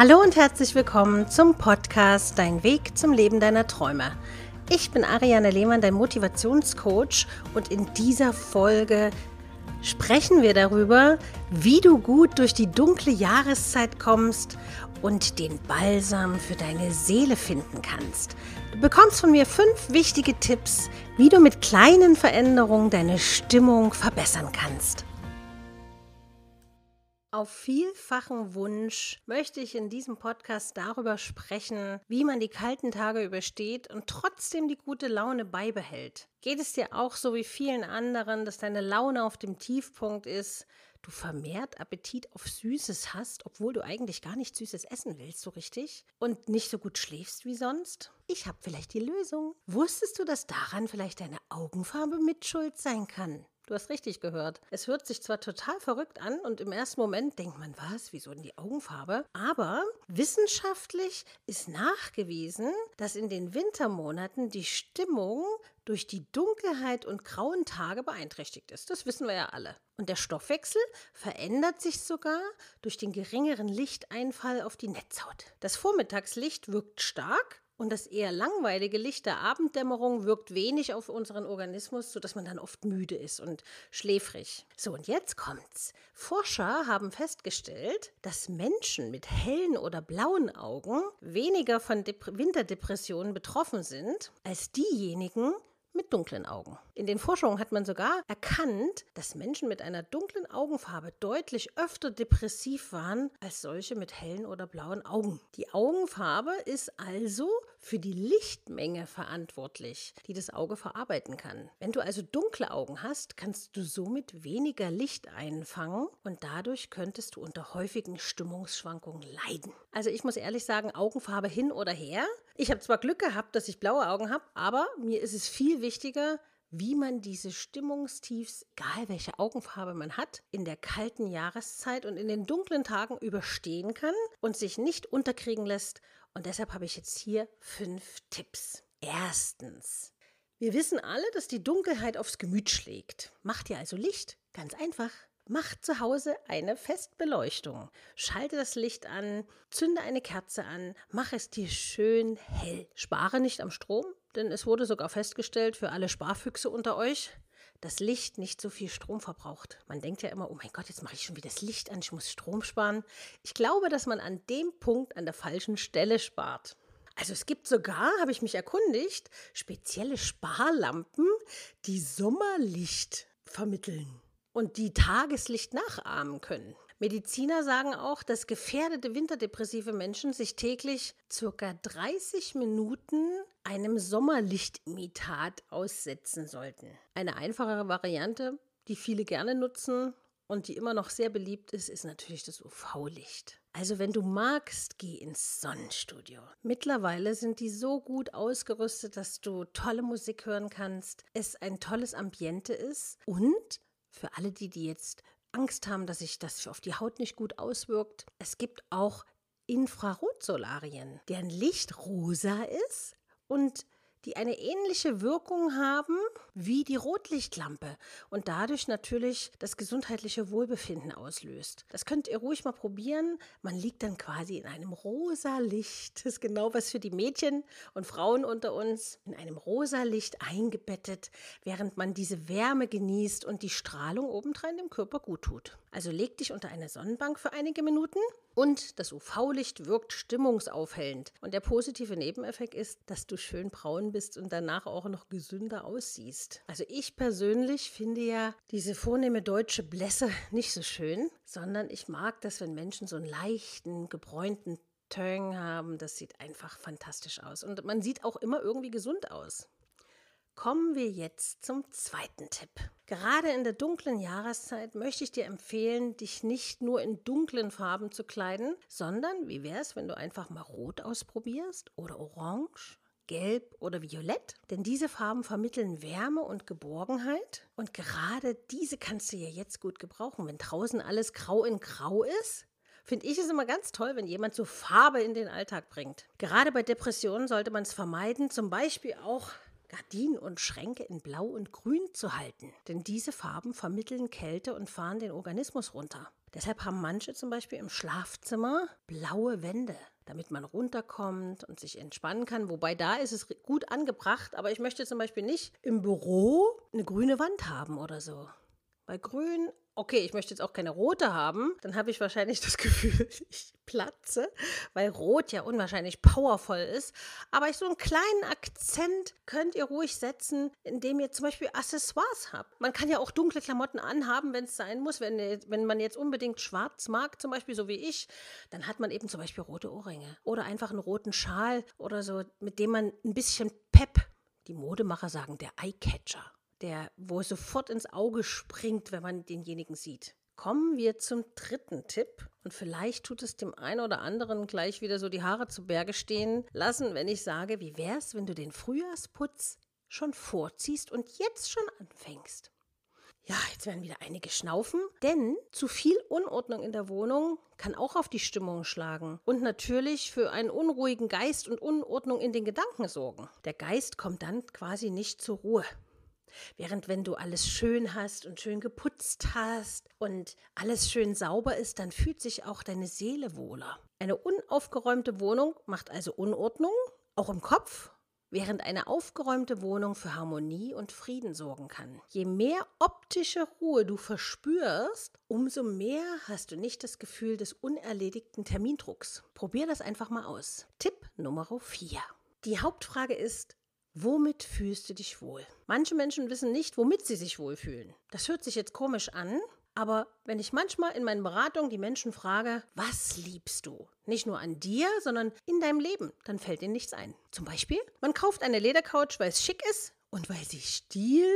Hallo und herzlich willkommen zum Podcast Dein Weg zum Leben deiner Träume. Ich bin Ariane Lehmann, dein Motivationscoach und in dieser Folge sprechen wir darüber, wie du gut durch die dunkle Jahreszeit kommst und den Balsam für deine Seele finden kannst. Du bekommst von mir fünf wichtige Tipps, wie du mit kleinen Veränderungen deine Stimmung verbessern kannst. Auf vielfachen Wunsch möchte ich in diesem Podcast darüber sprechen, wie man die kalten Tage übersteht und trotzdem die gute Laune beibehält. Geht es dir auch so wie vielen anderen, dass deine Laune auf dem Tiefpunkt ist, du vermehrt Appetit auf Süßes hast, obwohl du eigentlich gar nicht Süßes essen willst, so richtig, und nicht so gut schläfst wie sonst? Ich habe vielleicht die Lösung. Wusstest du, dass daran vielleicht deine Augenfarbe mitschuld sein kann? Du hast richtig gehört. Es hört sich zwar total verrückt an und im ersten Moment denkt man, was, wieso denn die Augenfarbe? Aber wissenschaftlich ist nachgewiesen, dass in den Wintermonaten die Stimmung durch die Dunkelheit und grauen Tage beeinträchtigt ist. Das wissen wir ja alle. Und der Stoffwechsel verändert sich sogar durch den geringeren Lichteinfall auf die Netzhaut. Das Vormittagslicht wirkt stark und das eher langweilige Licht der Abenddämmerung wirkt wenig auf unseren Organismus, sodass man dann oft müde ist und schläfrig. So, und jetzt kommt's. Forscher haben festgestellt, dass Menschen mit hellen oder blauen Augen weniger von Dep Winterdepressionen betroffen sind als diejenigen, mit dunklen Augen. In den Forschungen hat man sogar erkannt, dass Menschen mit einer dunklen Augenfarbe deutlich öfter depressiv waren als solche mit hellen oder blauen Augen. Die Augenfarbe ist also für die Lichtmenge verantwortlich, die das Auge verarbeiten kann. Wenn du also dunkle Augen hast, kannst du somit weniger Licht einfangen und dadurch könntest du unter häufigen Stimmungsschwankungen leiden. Also ich muss ehrlich sagen, Augenfarbe hin oder her. Ich habe zwar Glück gehabt, dass ich blaue Augen habe, aber mir ist es viel wichtiger, wie man diese Stimmungstiefs, egal welche Augenfarbe man hat, in der kalten Jahreszeit und in den dunklen Tagen überstehen kann und sich nicht unterkriegen lässt. Und deshalb habe ich jetzt hier fünf Tipps. Erstens. Wir wissen alle, dass die Dunkelheit aufs Gemüt schlägt. Macht ihr also Licht? Ganz einfach. Mach zu Hause eine Festbeleuchtung. Schalte das Licht an, zünde eine Kerze an, mach es dir schön hell. Spare nicht am Strom, denn es wurde sogar festgestellt für alle Sparfüchse unter euch, dass Licht nicht so viel Strom verbraucht. Man denkt ja immer, oh mein Gott, jetzt mache ich schon wieder das Licht an, ich muss Strom sparen. Ich glaube, dass man an dem Punkt an der falschen Stelle spart. Also es gibt sogar, habe ich mich erkundigt, spezielle Sparlampen, die Sommerlicht vermitteln und die Tageslicht nachahmen können. Mediziner sagen auch, dass gefährdete winterdepressive Menschen sich täglich circa 30 Minuten einem Sommerlichtimitat aussetzen sollten. Eine einfachere Variante, die viele gerne nutzen und die immer noch sehr beliebt ist, ist natürlich das UV-Licht. Also wenn du magst, geh ins Sonnenstudio. Mittlerweile sind die so gut ausgerüstet, dass du tolle Musik hören kannst, es ein tolles Ambiente ist und für alle die, die jetzt Angst haben, dass sich das auf die Haut nicht gut auswirkt. Es gibt auch Infrarotsolarien, deren Licht rosa ist und die eine ähnliche Wirkung haben wie die Rotlichtlampe und dadurch natürlich das gesundheitliche Wohlbefinden auslöst. Das könnt ihr ruhig mal probieren. Man liegt dann quasi in einem rosa Licht. Das ist genau was für die Mädchen und Frauen unter uns. In einem rosa Licht eingebettet, während man diese Wärme genießt und die Strahlung obendrein dem Körper gut tut. Also leg dich unter eine Sonnenbank für einige Minuten und das UV-Licht wirkt stimmungsaufhellend. Und der positive Nebeneffekt ist, dass du schön braun bist und danach auch noch gesünder aussiehst. Also ich persönlich finde ja diese vornehme deutsche Blässe nicht so schön, sondern ich mag das, wenn Menschen so einen leichten, gebräunten Turn haben. Das sieht einfach fantastisch aus. Und man sieht auch immer irgendwie gesund aus. Kommen wir jetzt zum zweiten Tipp. Gerade in der dunklen Jahreszeit möchte ich dir empfehlen, dich nicht nur in dunklen Farben zu kleiden, sondern wie wäre es, wenn du einfach mal rot ausprobierst oder orange? Gelb oder Violett, denn diese Farben vermitteln Wärme und Geborgenheit und gerade diese kannst du ja jetzt gut gebrauchen, wenn draußen alles grau in grau ist. Finde ich es immer ganz toll, wenn jemand so Farbe in den Alltag bringt. Gerade bei Depressionen sollte man es vermeiden, zum Beispiel auch Gardinen und Schränke in Blau und Grün zu halten. Denn diese Farben vermitteln Kälte und fahren den Organismus runter. Deshalb haben manche zum Beispiel im Schlafzimmer blaue Wände, damit man runterkommt und sich entspannen kann. Wobei da ist es gut angebracht, aber ich möchte zum Beispiel nicht im Büro eine grüne Wand haben oder so. Bei Grün okay, ich möchte jetzt auch keine rote haben, dann habe ich wahrscheinlich das Gefühl, ich platze, weil rot ja unwahrscheinlich powervoll ist. Aber so einen kleinen Akzent könnt ihr ruhig setzen, indem ihr zum Beispiel Accessoires habt. Man kann ja auch dunkle Klamotten anhaben, wenn es sein muss. Wenn, wenn man jetzt unbedingt schwarz mag, zum Beispiel so wie ich, dann hat man eben zum Beispiel rote Ohrringe oder einfach einen roten Schal oder so, mit dem man ein bisschen Pep, die Modemacher sagen, der Eyecatcher der, wo es sofort ins Auge springt, wenn man denjenigen sieht. Kommen wir zum dritten Tipp. Und vielleicht tut es dem einen oder anderen gleich wieder so die Haare zu Berge stehen lassen, wenn ich sage, wie wär's, wenn du den Frühjahrsputz schon vorziehst und jetzt schon anfängst? Ja, jetzt werden wieder einige schnaufen, denn zu viel Unordnung in der Wohnung kann auch auf die Stimmung schlagen und natürlich für einen unruhigen Geist und Unordnung in den Gedanken sorgen. Der Geist kommt dann quasi nicht zur Ruhe. Während wenn du alles schön hast und schön geputzt hast und alles schön sauber ist, dann fühlt sich auch deine Seele wohler. Eine unaufgeräumte Wohnung macht also Unordnung, auch im Kopf, während eine aufgeräumte Wohnung für Harmonie und Frieden sorgen kann. Je mehr optische Ruhe du verspürst, umso mehr hast du nicht das Gefühl des unerledigten Termindrucks. Probier das einfach mal aus. Tipp Nummer 4. Die Hauptfrage ist, Womit fühlst du dich wohl? Manche Menschen wissen nicht, womit sie sich wohlfühlen. Das hört sich jetzt komisch an, aber wenn ich manchmal in meinen Beratungen die Menschen frage, was liebst du? Nicht nur an dir, sondern in deinem Leben, dann fällt ihnen nichts ein. Zum Beispiel, man kauft eine Ledercouch, weil es schick ist und weil sie Stil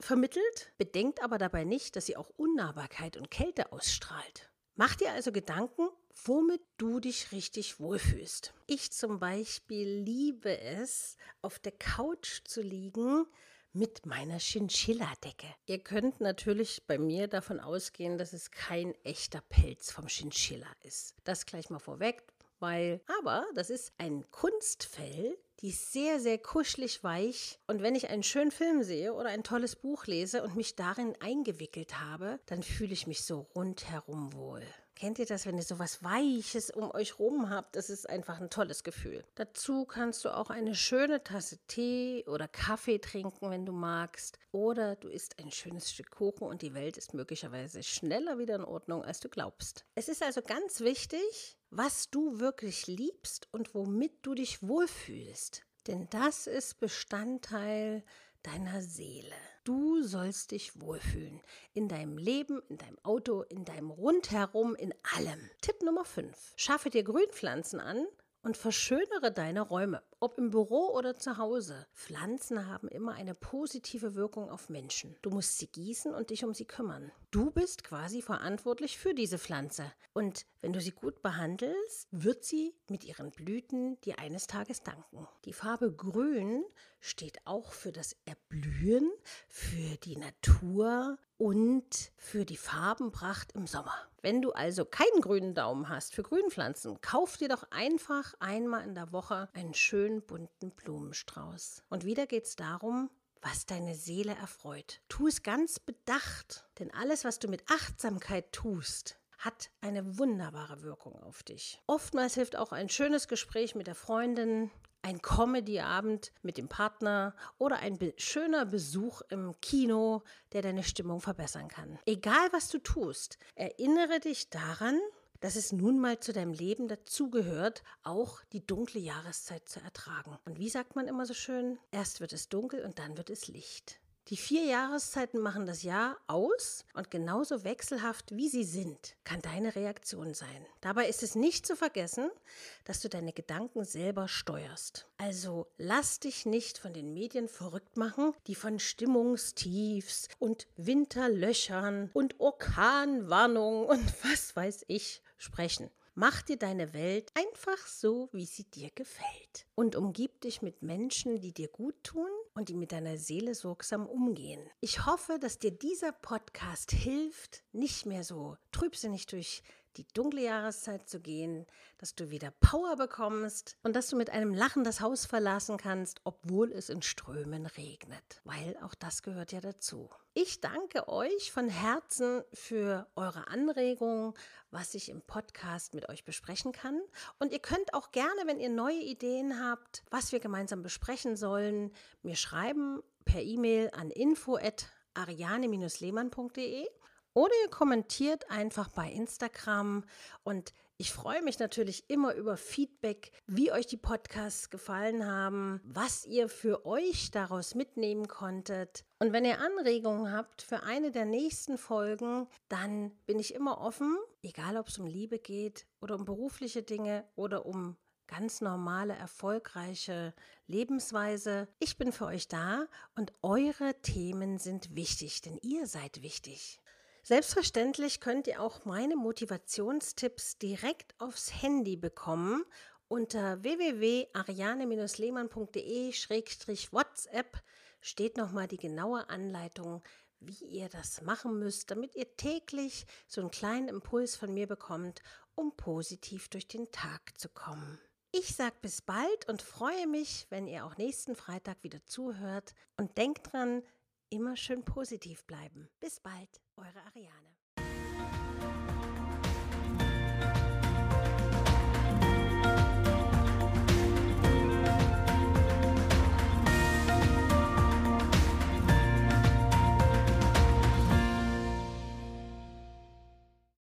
vermittelt, bedenkt aber dabei nicht, dass sie auch Unnahbarkeit und Kälte ausstrahlt. Mach dir also Gedanken, womit du dich richtig wohlfühlst. Ich zum Beispiel liebe es, auf der Couch zu liegen mit meiner Chinchilla-Decke. Ihr könnt natürlich bei mir davon ausgehen, dass es kein echter Pelz vom Chinchilla ist. Das gleich mal vorweg, weil, aber das ist ein Kunstfell, die ist sehr, sehr kuschelig weich. Und wenn ich einen schönen Film sehe oder ein tolles Buch lese und mich darin eingewickelt habe, dann fühle ich mich so rundherum wohl. Kennt ihr das, wenn ihr so was Weiches um euch rum habt? Das ist einfach ein tolles Gefühl. Dazu kannst du auch eine schöne Tasse Tee oder Kaffee trinken, wenn du magst. Oder du isst ein schönes Stück Kuchen und die Welt ist möglicherweise schneller wieder in Ordnung, als du glaubst. Es ist also ganz wichtig, was du wirklich liebst und womit du dich wohlfühlst. Denn das ist Bestandteil deiner Seele. Du sollst dich wohlfühlen. In deinem Leben, in deinem Auto, in deinem Rundherum, in allem. Tipp Nummer 5. Schaffe dir Grünpflanzen an und verschönere deine Räume, ob im Büro oder zu Hause. Pflanzen haben immer eine positive Wirkung auf Menschen. Du musst sie gießen und dich um sie kümmern. Du bist quasi verantwortlich für diese Pflanze. Und wenn du sie gut behandelst, wird sie mit ihren Blüten dir eines Tages danken. Die Farbe Grün steht auch für das Erblühen, für die Natur, und für die Farbenpracht im Sommer. Wenn du also keinen grünen Daumen hast für Grünpflanzen, kauf dir doch einfach einmal in der Woche einen schönen bunten Blumenstrauß. Und wieder geht es darum, was deine Seele erfreut. Tu es ganz bedacht, denn alles, was du mit Achtsamkeit tust, hat eine wunderbare Wirkung auf dich. Oftmals hilft auch ein schönes Gespräch mit der Freundin, ein Comedy-Abend mit dem Partner oder ein be schöner Besuch im Kino, der deine Stimmung verbessern kann. Egal was du tust, erinnere dich daran, dass es nun mal zu deinem Leben dazugehört, auch die dunkle Jahreszeit zu ertragen. Und wie sagt man immer so schön? Erst wird es dunkel und dann wird es Licht. Die vier Jahreszeiten machen das Jahr aus und genauso wechselhaft wie sie sind, kann deine Reaktion sein. Dabei ist es nicht zu vergessen, dass du deine Gedanken selber steuerst. Also lass dich nicht von den Medien verrückt machen, die von Stimmungstiefs und Winterlöchern und Orkanwarnungen und was weiß ich sprechen. Mach dir deine Welt einfach so, wie sie dir gefällt. Und umgib dich mit Menschen, die dir gut tun und die mit deiner Seele sorgsam umgehen. Ich hoffe, dass dir dieser Podcast hilft, nicht mehr so trübsinnig durch die dunkle Jahreszeit zu gehen, dass du wieder Power bekommst und dass du mit einem Lachen das Haus verlassen kannst, obwohl es in Strömen regnet, weil auch das gehört ja dazu. Ich danke euch von Herzen für eure Anregungen, was ich im Podcast mit euch besprechen kann. Und ihr könnt auch gerne, wenn ihr neue Ideen habt, was wir gemeinsam besprechen sollen, mir schreiben per E-Mail an info@ariane-lehmann.de oder ihr kommentiert einfach bei Instagram und ich freue mich natürlich immer über Feedback, wie euch die Podcasts gefallen haben, was ihr für euch daraus mitnehmen konntet. Und wenn ihr Anregungen habt für eine der nächsten Folgen, dann bin ich immer offen, egal ob es um Liebe geht oder um berufliche Dinge oder um ganz normale, erfolgreiche Lebensweise. Ich bin für euch da und eure Themen sind wichtig, denn ihr seid wichtig. Selbstverständlich könnt ihr auch meine Motivationstipps direkt aufs Handy bekommen unter www.ariane-lehmann.de-whatsapp steht nochmal die genaue Anleitung, wie ihr das machen müsst, damit ihr täglich so einen kleinen Impuls von mir bekommt, um positiv durch den Tag zu kommen. Ich sage bis bald und freue mich, wenn ihr auch nächsten Freitag wieder zuhört und denkt dran, immer schön positiv bleiben. Bis bald, eure Ariane.